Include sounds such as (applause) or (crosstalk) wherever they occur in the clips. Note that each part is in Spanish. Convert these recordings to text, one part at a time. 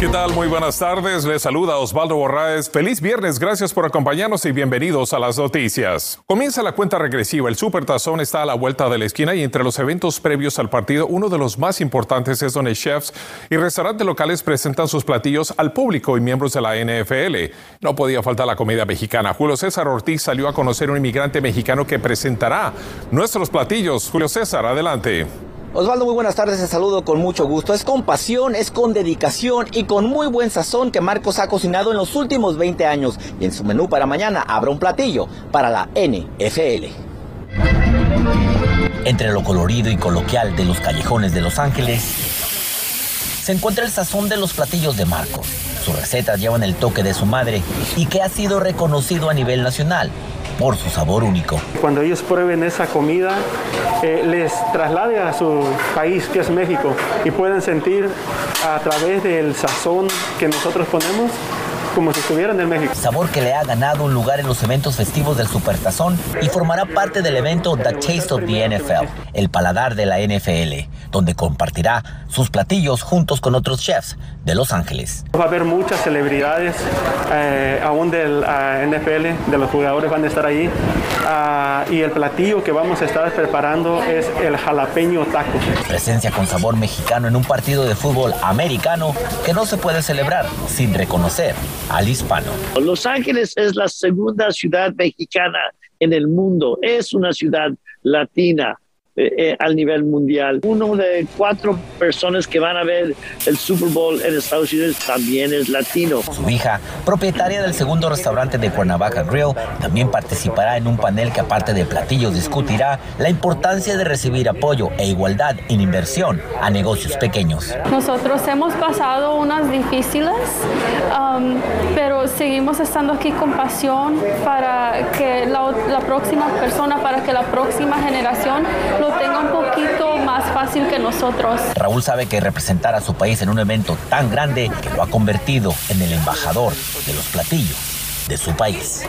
¿Qué tal? Muy buenas tardes. Les saluda Osvaldo Borraes. Feliz viernes. Gracias por acompañarnos y bienvenidos a las noticias. Comienza la cuenta regresiva. El Super Tazón está a la vuelta de la esquina y entre los eventos previos al partido, uno de los más importantes es donde chefs y restaurantes locales presentan sus platillos al público y miembros de la NFL. No podía faltar la comida mexicana. Julio César Ortiz salió a conocer un inmigrante mexicano que presentará nuestros platillos. Julio César, adelante. Osvaldo, muy buenas tardes, te saludo con mucho gusto. Es con pasión, es con dedicación y con muy buen sazón que Marcos ha cocinado en los últimos 20 años y en su menú para mañana habrá un platillo para la NFL. Entre lo colorido y coloquial de los callejones de Los Ángeles se encuentra el sazón de los platillos de Marcos. Sus recetas llevan el toque de su madre y que ha sido reconocido a nivel nacional por su sabor único. Cuando ellos prueben esa comida, eh, les traslade a su país, que es México, y pueden sentir a través del sazón que nosotros ponemos como si estuvieran en México. Sabor que le ha ganado un lugar en los eventos festivos del Supertazón y formará parte del evento The Taste of the NFL, el paladar de la NFL, donde compartirá sus platillos juntos con otros chefs de Los Ángeles. Va a haber muchas celebridades, eh, aún del uh, NFL, de los jugadores van a estar ahí. Uh, y el platillo que vamos a estar preparando es el jalapeño taco. Presencia con sabor mexicano en un partido de fútbol americano que no se puede celebrar sin reconocer al hispano. Los Ángeles es la segunda ciudad mexicana en el mundo, es una ciudad latina. Eh, eh, al nivel mundial. Uno de cuatro personas que van a ver el Super Bowl en Estados Unidos también es latino. Su hija, propietaria del segundo restaurante de Cuernavaca Grill, también participará en un panel que aparte de platillos discutirá la importancia de recibir apoyo e igualdad en inversión a negocios pequeños. Nosotros hemos pasado unas difíciles, um, pero seguimos estando aquí con pasión para que la, la próxima persona, para que la próxima generación lo tenga un poquito más fácil que nosotros. Raúl sabe que representar a su país en un evento tan grande que lo ha convertido en el embajador de los platillos de su país.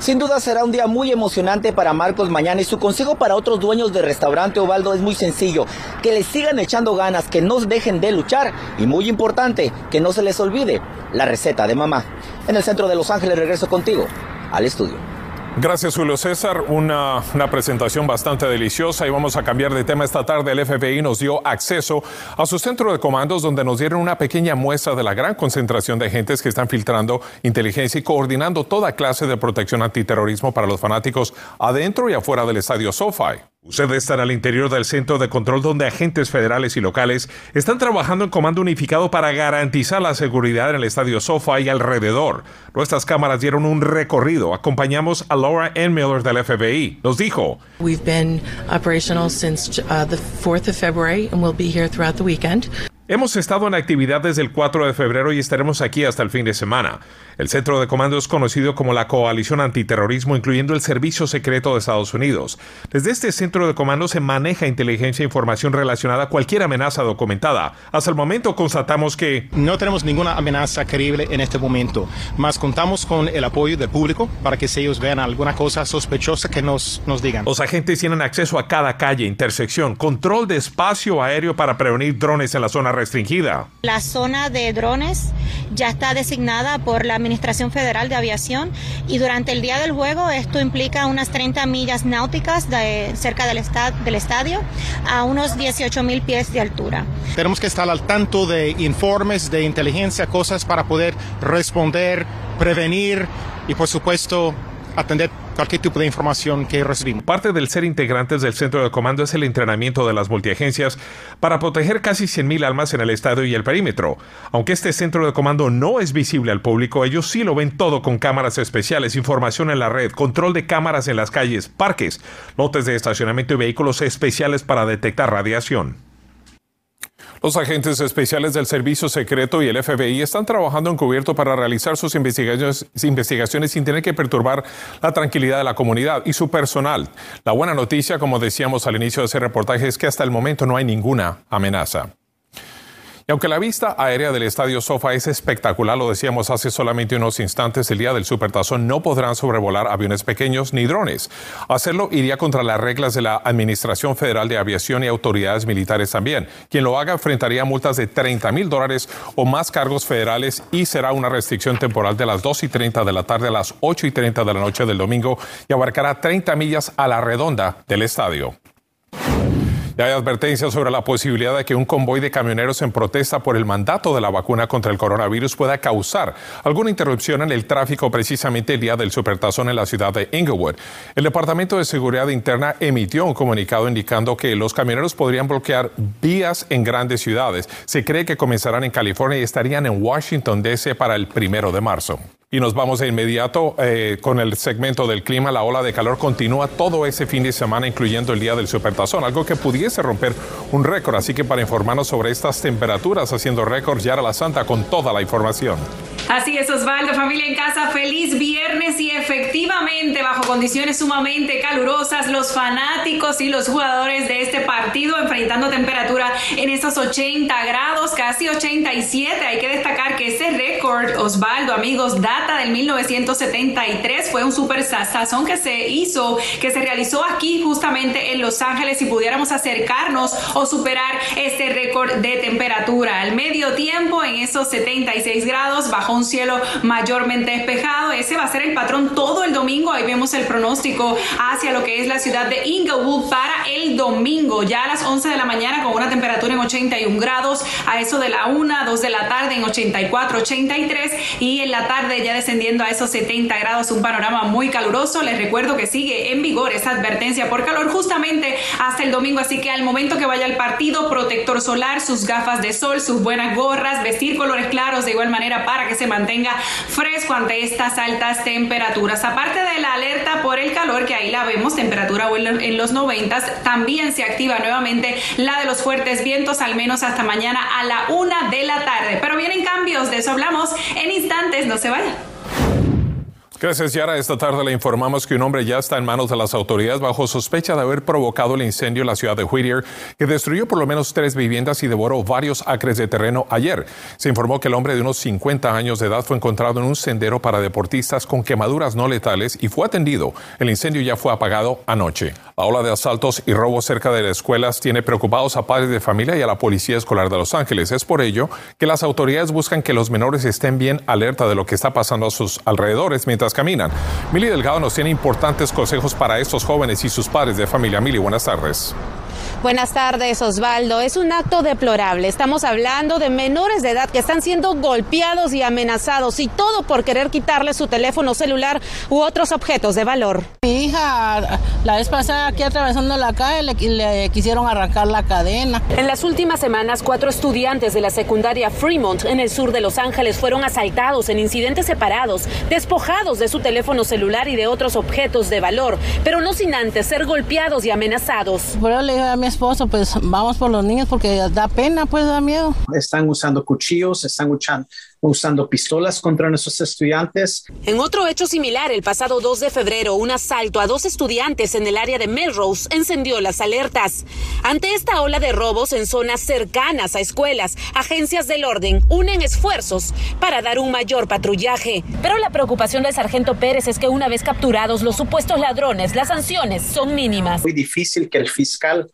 Sin duda será un día muy emocionante para Marcos mañana y su consejo para otros dueños de restaurante Ovaldo es muy sencillo, que le sigan echando ganas, que no dejen de luchar y muy importante, que no se les olvide la receta de mamá. En el centro de Los Ángeles regreso contigo al estudio. Gracias, Julio César. Una, una, presentación bastante deliciosa y vamos a cambiar de tema. Esta tarde el FBI nos dio acceso a su centro de comandos donde nos dieron una pequeña muestra de la gran concentración de agentes que están filtrando inteligencia y coordinando toda clase de protección antiterrorismo para los fanáticos adentro y afuera del estadio SoFi. Usted está al interior del centro de control donde agentes federales y locales están trabajando en comando unificado para garantizar la seguridad en el estadio SoFi y alrededor. Nuestras cámaras dieron un recorrido. Acompañamos a Laura N. Miller del FBI. Nos dijo: We've been operational since uh, the 4th of February and we'll be here throughout the weekend. Hemos estado en actividad desde el 4 de febrero y estaremos aquí hasta el fin de semana. El centro de comando es conocido como la Coalición Antiterrorismo, incluyendo el Servicio Secreto de Estados Unidos. Desde este centro de comando se maneja inteligencia e información relacionada a cualquier amenaza documentada. Hasta el momento constatamos que... No tenemos ninguna amenaza creíble en este momento, más contamos con el apoyo del público para que si ellos vean alguna cosa sospechosa que nos, nos digan. Los agentes tienen acceso a cada calle, intersección, control de espacio aéreo para prevenir drones en la zona restringida. La zona de drones ya está designada por la Administración Federal de Aviación y durante el día del juego esto implica unas 30 millas náuticas de, cerca del, estad, del estadio a unos 18 mil pies de altura. Tenemos que estar al tanto de informes de inteligencia, cosas para poder responder, prevenir y por supuesto atender cualquier tipo de información que recibimos. Parte del ser integrantes del centro de comando es el entrenamiento de las multiagencias para proteger casi 100.000 almas en el estadio y el perímetro. Aunque este centro de comando no es visible al público, ellos sí lo ven todo con cámaras especiales, información en la red, control de cámaras en las calles, parques, lotes de estacionamiento y vehículos especiales para detectar radiación. Los agentes especiales del Servicio Secreto y el FBI están trabajando encubierto para realizar sus investigaciones, investigaciones, sin tener que perturbar la tranquilidad de la comunidad y su personal. La buena noticia, como decíamos al inicio de ese reportaje, es que hasta el momento no hay ninguna amenaza. Y aunque la vista aérea del estadio Sofa es espectacular, lo decíamos hace solamente unos instantes, el día del Supertazón no podrán sobrevolar aviones pequeños ni drones. Hacerlo iría contra las reglas de la Administración Federal de Aviación y autoridades militares también. Quien lo haga enfrentaría multas de 30 mil dólares o más cargos federales y será una restricción temporal de las 2 y 30 de la tarde a las 8 y 30 de la noche del domingo y abarcará 30 millas a la redonda del estadio. Ya hay advertencias sobre la posibilidad de que un convoy de camioneros en protesta por el mandato de la vacuna contra el coronavirus pueda causar alguna interrupción en el tráfico precisamente el día del supertazón en la ciudad de Inglewood. El Departamento de Seguridad Interna emitió un comunicado indicando que los camioneros podrían bloquear vías en grandes ciudades. Se cree que comenzarán en California y estarían en Washington DC para el primero de marzo. Y nos vamos de inmediato eh, con el segmento del clima. La ola de calor continúa todo ese fin de semana, incluyendo el día del Supertazón, algo que pudiese romper un récord. Así que para informarnos sobre estas temperaturas haciendo récord, Yara La Santa con toda la información. Así es, Osvaldo, familia en casa, feliz viernes y efectivamente bajo condiciones sumamente calurosas, los fanáticos y los jugadores de este partido enfrentando temperatura en esos 80 grados, casi 87. Hay que destacar que ese récord, Osvaldo, amigos, data del 1973, fue un super sazón que se hizo, que se realizó aquí justamente en Los Ángeles si pudiéramos acercarnos o superar este récord de temperatura. Al medio tiempo, en esos 76 grados, bajo un cielo mayormente despejado. Ese va a ser el patrón todo el domingo. Ahí vemos el pronóstico hacia lo que es la ciudad de Inglewood para el domingo, ya a las 11 de la mañana con una temperatura en 81 grados, a eso de la 1, 2 de la tarde en 84, 83 y en la tarde ya descendiendo a esos 70 grados, un panorama muy caluroso. Les recuerdo que sigue en vigor esa advertencia por calor justamente hasta el domingo, así que al momento que vaya al partido, protector solar, sus gafas de sol, sus buenas gorras, vestir colores claros de igual manera para que se mantenga fresco ante estas altas temperaturas. Aparte de la alerta por el calor, que ahí la vemos, temperatura en los 90, también se activa nuevamente la de los fuertes vientos, al menos hasta mañana a la una de la tarde. Pero vienen cambios, de eso hablamos en instantes, no se vayan. Gracias, Yara. Esta tarde le informamos que un hombre ya está en manos de las autoridades bajo sospecha de haber provocado el incendio en la ciudad de Whittier, que destruyó por lo menos tres viviendas y devoró varios acres de terreno ayer. Se informó que el hombre de unos 50 años de edad fue encontrado en un sendero para deportistas con quemaduras no letales y fue atendido. El incendio ya fue apagado anoche. La ola de asaltos y robos cerca de las escuelas tiene preocupados a padres de familia y a la Policía Escolar de Los Ángeles. Es por ello que las autoridades buscan que los menores estén bien alerta de lo que está pasando a sus alrededores mientras caminan. Mili Delgado nos tiene importantes consejos para estos jóvenes y sus padres de familia. Mili, buenas tardes. Buenas tardes, Osvaldo. Es un acto deplorable. Estamos hablando de menores de edad que están siendo golpeados y amenazados y todo por querer quitarle su teléfono celular u otros objetos de valor. Mi hija la vez pasada aquí atravesando la calle le, le quisieron arrancar la cadena. En las últimas semanas, cuatro estudiantes de la secundaria Fremont en el sur de Los Ángeles fueron asaltados en incidentes separados, despojados de su teléfono celular y de otros objetos de valor, pero no sin antes ser golpeados y amenazados. Por le dije a mi esposo, pues vamos por los niños porque da pena, pues da miedo. Están usando cuchillos, están usando, usando pistolas contra nuestros estudiantes. En otro hecho similar, el pasado 2 de febrero, un asalto a dos estudiantes en el área de Melrose encendió las alertas. Ante esta ola de robos en zonas cercanas a escuelas, agencias del orden unen esfuerzos para dar un mayor patrullaje. Pero la preocupación del sargento Pérez es que una vez capturados los supuestos ladrones, las sanciones son mínimas. Muy difícil que el fiscal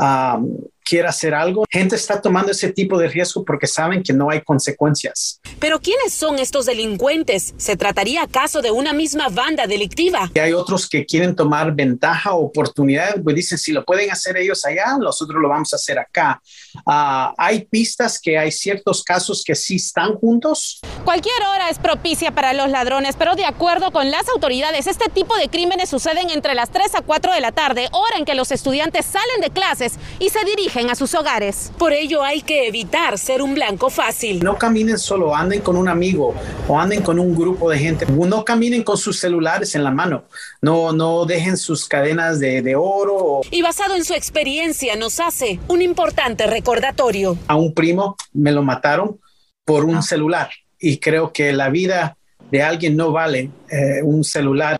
um, quiera hacer algo. Gente está tomando ese tipo de riesgo porque saben que no hay consecuencias. Pero ¿quiénes son estos delincuentes? ¿Se trataría acaso de una misma banda delictiva? Y hay otros que quieren tomar ventaja o oportunidad, pues dicen, si lo pueden hacer ellos allá, nosotros lo vamos a hacer acá. Uh, hay pistas que hay ciertos casos que sí están juntos. Cualquier hora es propicia para los ladrones, pero de acuerdo con las autoridades, este tipo de crímenes suceden entre las 3 a 4 de la tarde, hora en que los estudiantes salen de clases y se dirigen a sus hogares. Por ello hay que evitar ser un blanco fácil. No caminen solo, anden con un amigo o anden con un grupo de gente. No caminen con sus celulares en la mano. No, no dejen sus cadenas de, de oro. Y basado en su experiencia nos hace un importante recordatorio. A un primo me lo mataron por un celular y creo que la vida de alguien no vale eh, un celular.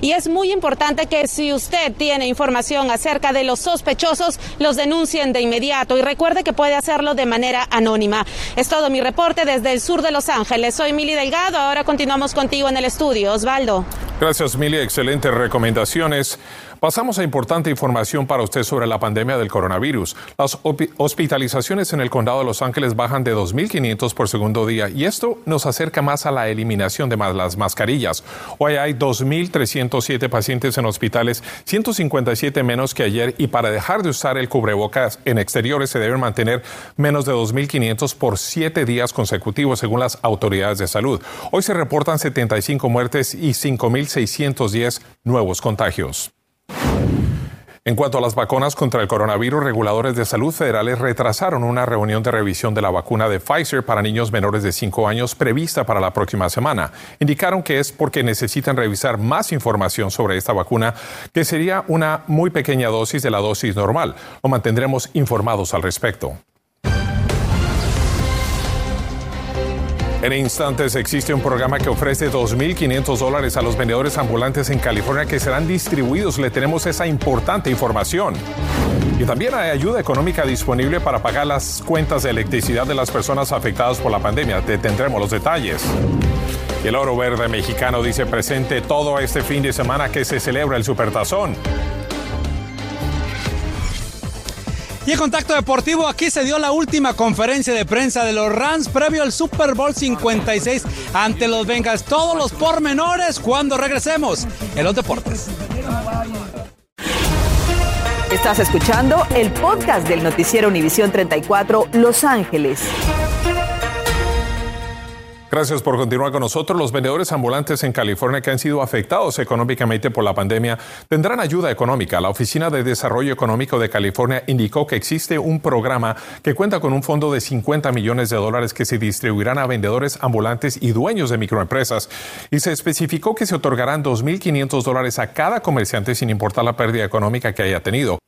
Y es muy importante que si usted tiene información acerca de los sospechosos, los denuncien de inmediato y recuerde que puede hacerlo de manera anónima. Es todo mi reporte desde el sur de Los Ángeles. Soy Mili Delgado. Ahora continuamos contigo en el estudio. Osvaldo. Gracias, Mili. Excelentes recomendaciones. Pasamos a importante información para usted sobre la pandemia del coronavirus. Las hospitalizaciones en el condado de Los Ángeles bajan de 2.500 por segundo día y esto nos acerca más a la eliminación de las mascarillas. Hoy hay 2.307 pacientes en hospitales, 157 menos que ayer y para dejar de usar el cubrebocas en exteriores se deben mantener menos de 2.500 por siete días consecutivos según las autoridades de salud. Hoy se reportan 75 muertes y 5.610 nuevos contagios. En cuanto a las vacunas contra el coronavirus, reguladores de salud federales retrasaron una reunión de revisión de la vacuna de Pfizer para niños menores de 5 años prevista para la próxima semana. Indicaron que es porque necesitan revisar más información sobre esta vacuna, que sería una muy pequeña dosis de la dosis normal. Lo mantendremos informados al respecto. En instantes existe un programa que ofrece 2.500 dólares a los vendedores ambulantes en California que serán distribuidos. Le tenemos esa importante información. Y también hay ayuda económica disponible para pagar las cuentas de electricidad de las personas afectadas por la pandemia. Te tendremos los detalles. Y el oro verde mexicano dice presente todo este fin de semana que se celebra el Supertazón. Y en Contacto Deportivo, aquí se dio la última conferencia de prensa de los Rams previo al Super Bowl 56 ante los Bengals. Todos los pormenores cuando regresemos en los deportes. Estás escuchando el podcast del noticiero Univisión 34 Los Ángeles. Gracias por continuar con nosotros. Los vendedores ambulantes en California que han sido afectados económicamente por la pandemia tendrán ayuda económica. La Oficina de Desarrollo Económico de California indicó que existe un programa que cuenta con un fondo de 50 millones de dólares que se distribuirán a vendedores ambulantes y dueños de microempresas. Y se especificó que se otorgarán 2.500 dólares a cada comerciante sin importar la pérdida económica que haya tenido.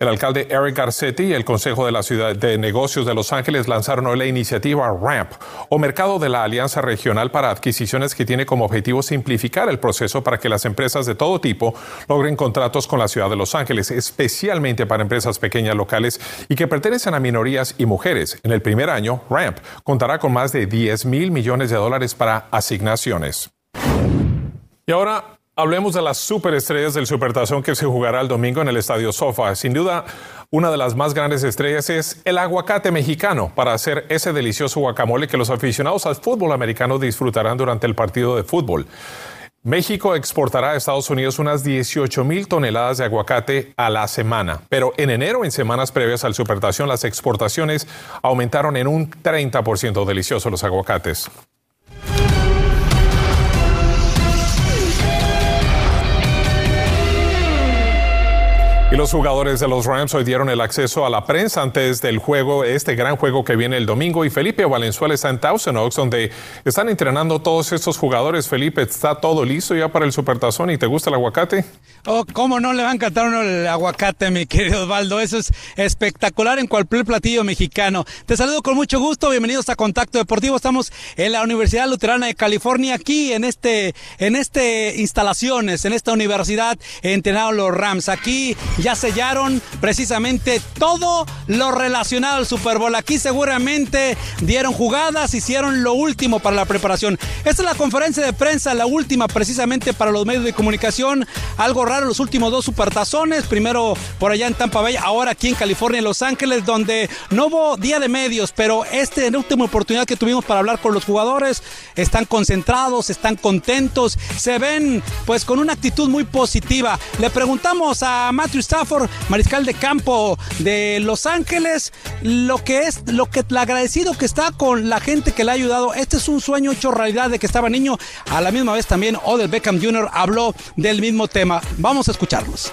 El alcalde Eric Garcetti y el Consejo de la Ciudad de Negocios de Los Ángeles lanzaron hoy la iniciativa RAMP, o Mercado de la Alianza Regional para Adquisiciones, que tiene como objetivo simplificar el proceso para que las empresas de todo tipo logren contratos con la Ciudad de Los Ángeles, especialmente para empresas pequeñas locales y que pertenecen a minorías y mujeres. En el primer año, RAMP contará con más de 10 mil millones de dólares para asignaciones. Y ahora Hablemos de las superestrellas del Supertazón que se jugará el domingo en el Estadio Sofa. Sin duda, una de las más grandes estrellas es el aguacate mexicano para hacer ese delicioso guacamole que los aficionados al fútbol americano disfrutarán durante el partido de fútbol. México exportará a Estados Unidos unas 18 mil toneladas de aguacate a la semana, pero en enero, en semanas previas al Supertazón, las exportaciones aumentaron en un 30% deliciosos los aguacates. Los jugadores de los Rams hoy dieron el acceso a la prensa antes del juego, este gran juego que viene el domingo. Y Felipe Valenzuela está en Thousand Oaks, donde están entrenando todos estos jugadores. Felipe, ¿está todo listo ya para el Supertazón y te gusta el aguacate? Oh, ¿cómo no le va a encantar uno el aguacate, mi querido Osvaldo? Eso es espectacular en cualquier platillo mexicano. Te saludo con mucho gusto. Bienvenidos a Contacto Deportivo. Estamos en la Universidad Luterana de California, aquí en este, en este instalaciones, en esta universidad, entrenados los Rams. Aquí ya sellaron precisamente todo lo relacionado al Super Bowl. Aquí seguramente dieron jugadas, hicieron lo último para la preparación. Esta es la conferencia de prensa, la última precisamente para los medios de comunicación. Algo raro los últimos dos supertazones, primero por allá en Tampa Bay, ahora aquí en California, en Los Ángeles, donde no hubo día de medios, pero esta es la última oportunidad que tuvimos para hablar con los jugadores. Están concentrados, están contentos, se ven pues con una actitud muy positiva. Le preguntamos a Matthew Stafford, mariscal de campo de Los Ángeles, lo que es, lo que el agradecido que está con la gente que le ha ayudado. Este es un sueño hecho realidad de que estaba niño. A la misma vez también Odell Beckham Jr. habló del mismo tema. Vamos a escucharlos.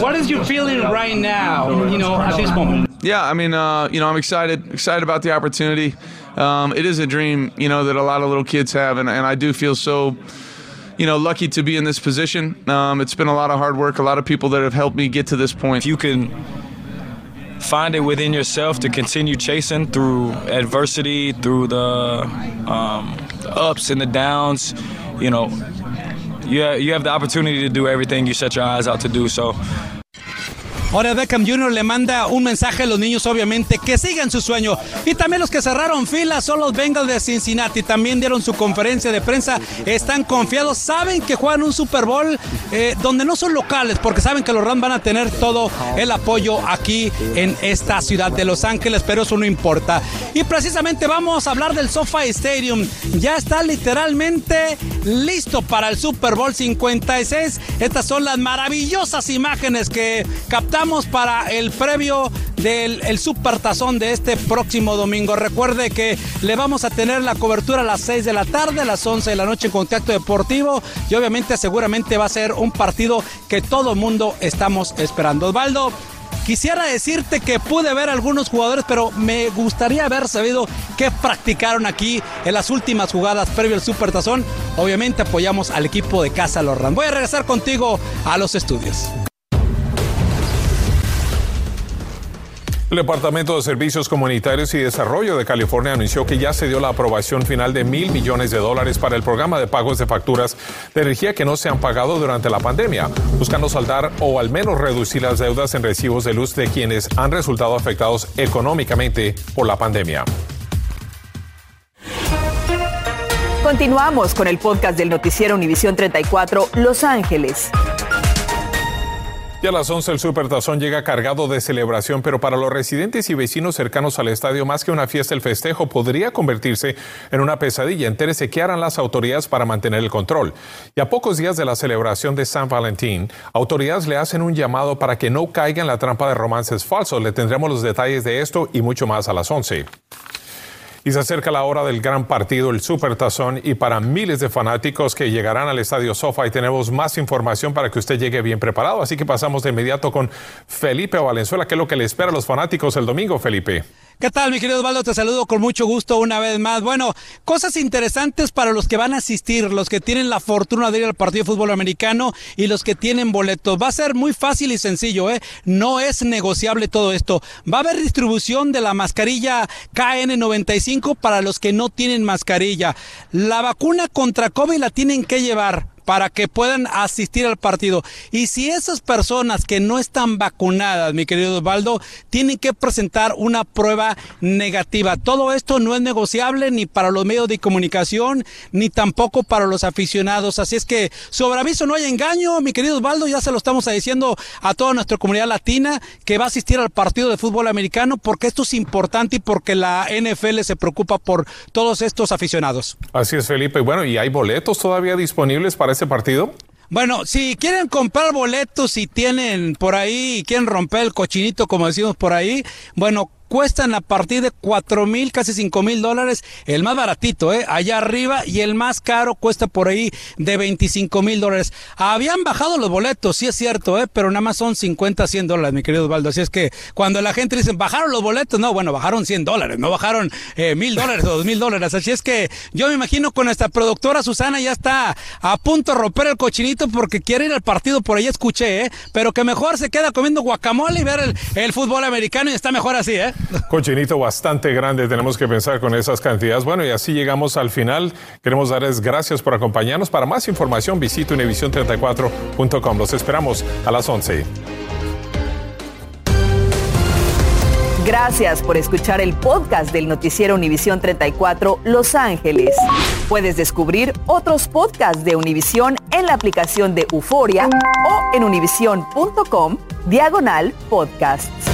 What is your feeling right now, you know, at this moment? Yeah, I mean, uh, you know, I'm excited, excited about the opportunity. Um, it is a dream, you know, that a lot of little kids have, and, and I do feel so you know, lucky to be in this position. Um, it's been a lot of hard work, a lot of people that have helped me get to this point. If you can find it within yourself to continue chasing through adversity, through the, um, the ups and the downs, you know, you you have the opportunity to do everything you set your eyes out to do. So Ahora Beckham Jr. le manda un mensaje a los niños, obviamente, que sigan su sueño. Y también los que cerraron filas son los Bengals de Cincinnati. También dieron su conferencia de prensa. Están confiados, saben que juegan un Super Bowl eh, donde no son locales, porque saben que los Rams van a tener todo el apoyo aquí en esta ciudad de Los Ángeles, pero eso no importa. Y precisamente vamos a hablar del SoFi Stadium. Ya está literalmente listo para el Super Bowl 56. Estas son las maravillosas imágenes que captamos para el previo del el Super Tazón de este próximo domingo. Recuerde que le vamos a tener la cobertura a las 6 de la tarde, a las 11 de la noche en Contacto Deportivo y obviamente seguramente va a ser un partido que todo el mundo estamos esperando. Osvaldo, Quisiera decirte que pude ver algunos jugadores, pero me gustaría haber sabido qué practicaron aquí en las últimas jugadas previo al Super Tazón. Obviamente apoyamos al equipo de Casa Lorran. Voy a regresar contigo a los estudios. El Departamento de Servicios Comunitarios y Desarrollo de California anunció que ya se dio la aprobación final de mil millones de dólares para el programa de pagos de facturas de energía que no se han pagado durante la pandemia, buscando saldar o al menos reducir las deudas en recibos de luz de quienes han resultado afectados económicamente por la pandemia. Continuamos con el podcast del noticiero Univisión 34 Los Ángeles. Y a las 11 el Supertazón llega cargado de celebración, pero para los residentes y vecinos cercanos al estadio, más que una fiesta, el festejo podría convertirse en una pesadilla. Entérese qué harán las autoridades para mantener el control. Y a pocos días de la celebración de San Valentín, autoridades le hacen un llamado para que no caiga en la trampa de romances falsos. Le tendremos los detalles de esto y mucho más a las 11. Y se acerca la hora del gran partido, el Supertazón, y para miles de fanáticos que llegarán al Estadio Sofa y tenemos más información para que usted llegue bien preparado. Así que pasamos de inmediato con Felipe Valenzuela, que es lo que le espera a los fanáticos el domingo, Felipe. ¿Qué tal, mi querido Osvaldo? Te saludo con mucho gusto una vez más. Bueno, cosas interesantes para los que van a asistir, los que tienen la fortuna de ir al partido de fútbol americano y los que tienen boletos. Va a ser muy fácil y sencillo, ¿eh? No es negociable todo esto. Va a haber distribución de la mascarilla KN95 para los que no tienen mascarilla. La vacuna contra COVID la tienen que llevar para que puedan asistir al partido. Y si esas personas que no están vacunadas, mi querido Osvaldo, tienen que presentar una prueba negativa. Todo esto no es negociable ni para los medios de comunicación, ni tampoco para los aficionados. Así es que sobre aviso no hay engaño, mi querido Osvaldo, ya se lo estamos diciendo a toda nuestra comunidad latina que va a asistir al partido de fútbol americano porque esto es importante y porque la NFL se preocupa por todos estos aficionados. Así es, Felipe. Bueno, ¿y hay boletos todavía disponibles para ese partido? Bueno, si quieren comprar boletos y tienen por ahí, quieren romper el cochinito, como decimos por ahí, bueno, cuestan a partir de cuatro mil, casi cinco mil dólares, el más baratito, ¿eh? allá arriba, y el más caro cuesta por ahí de 25 mil dólares. Habían bajado los boletos, sí es cierto, ¿eh? pero nada más son 50, 100 dólares, mi querido Osvaldo. Así es que cuando la gente dice, bajaron los boletos, no, bueno, bajaron 100 dólares, no bajaron mil dólares o dos mil dólares. Así es que yo me imagino con nuestra productora Susana ya está a punto de romper el cochinito porque quiere ir al partido, por ahí escuché, ¿eh? pero que mejor se queda comiendo guacamole y ver el, el fútbol americano y está mejor así, ¿eh? (laughs) Cochinito bastante grande, tenemos que pensar con esas cantidades. Bueno, y así llegamos al final. Queremos darles gracias por acompañarnos. Para más información, visite univision34.com. Los esperamos a las 11. Gracias por escuchar el podcast del noticiero Univisión 34 Los Ángeles. Puedes descubrir otros podcasts de Univisión en la aplicación de Euforia o en univision.com diagonal podcasts.